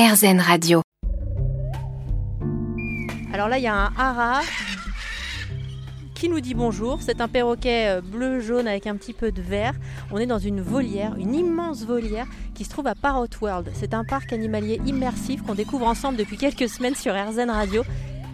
RZN Radio. Alors là, il y a un hara qui nous dit bonjour. C'est un perroquet bleu-jaune avec un petit peu de vert. On est dans une volière, une immense volière qui se trouve à Parrot World. C'est un parc animalier immersif qu'on découvre ensemble depuis quelques semaines sur RZN Radio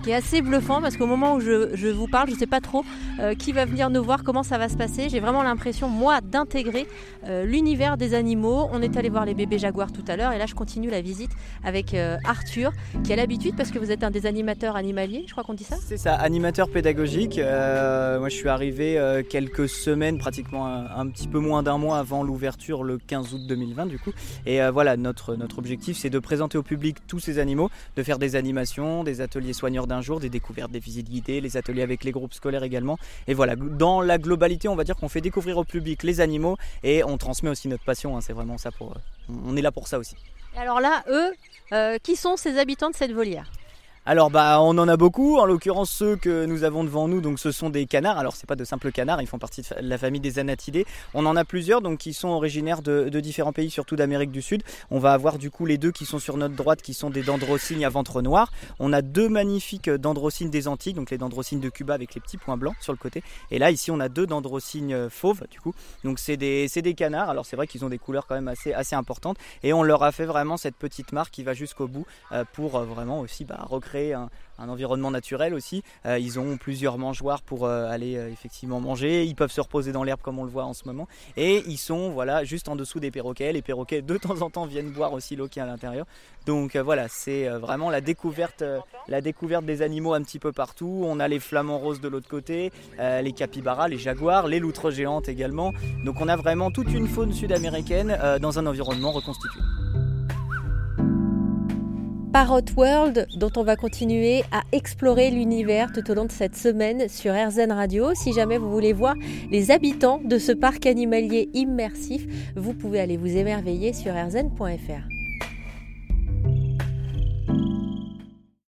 qui est assez bluffant parce qu'au moment où je, vous parle, je ne sais pas trop euh, qui va venir nous voir, comment ça va se passer. J'ai vraiment l'impression, moi, d'intégrer euh, l'univers des animaux. On est allé voir les bébés jaguars tout à l'heure et là, je continue la visite avec euh, Arthur, qui a l'habitude, parce que vous êtes un des animateurs animaliers, je crois qu'on dit ça C'est ça, animateur pédagogique. moi, je suis arrivé quelques semaines, pratiquement un, petit peu moins d'un mois avant l'ouverture, le 15 août 2020, du coup. Et voilà, notre, notre objectif, c'est de présenter au public tous ces animaux, de faire des animations, des ateliers soigneurs d'un jour, des découvertes, des visites guidées, les ateliers avec les groupes scolaires également. Et voilà, dans la globalité, on va dire qu'on fait découvrir au public les animaux et on transmet aussi notre passion. Hein. c'est vraiment ça pour. On est là pour ça aussi. Alors là, eux, euh, qui sont ces habitants de cette volière? Alors bah on en a beaucoup, en l'occurrence ceux que nous avons devant nous, donc ce sont des canards. Alors c'est pas de simples canards, ils font partie de la famille des anatidés. On en a plusieurs, donc qui sont originaires de, différents pays, surtout d'Amérique du Sud. On va avoir du coup les deux qui sont sur notre droite, qui sont des dendrocygnes à ventre noir. On a deux magnifiques dendrocygnes des Antilles, donc les dendrocygnes de Cuba avec les petits points blancs sur le côté. Et là ici on a deux dendrocygnes fauves du coup. Donc c'est des, des canards. Alors c'est vrai qu'ils ont des couleurs quand même assez, assez importantes. Et on leur a fait vraiment cette petite marque qui va jusqu'au bout euh, pour euh, vraiment aussi bah, recréer un, environnement naturel aussi. Euh, ils ont plusieurs mangeoires pour euh, aller euh, effectivement manger. Ils peuvent se reposer dans l'herbe comme on le voit en ce moment. Et ils sont voilà juste en dessous des perroquets. Les perroquets de temps en temps viennent boire aussi l'eau qui est à l'intérieur. Donc voilà, c'est vraiment la découverte, la découverte des animaux un petit peu partout. On a les flamants roses de l'autre côté, les capybaras, les jaguars, les loutres géantes également. Donc on a vraiment toute une faune sud-américaine dans un environnement reconstitué. Parrot World dont on va continuer à explorer l'univers tout au long de cette semaine sur RZN Radio. Si jamais vous voulez voir les habitants de ce parc animalier immersif, vous pouvez aller vous émerveiller sur rzn.fr.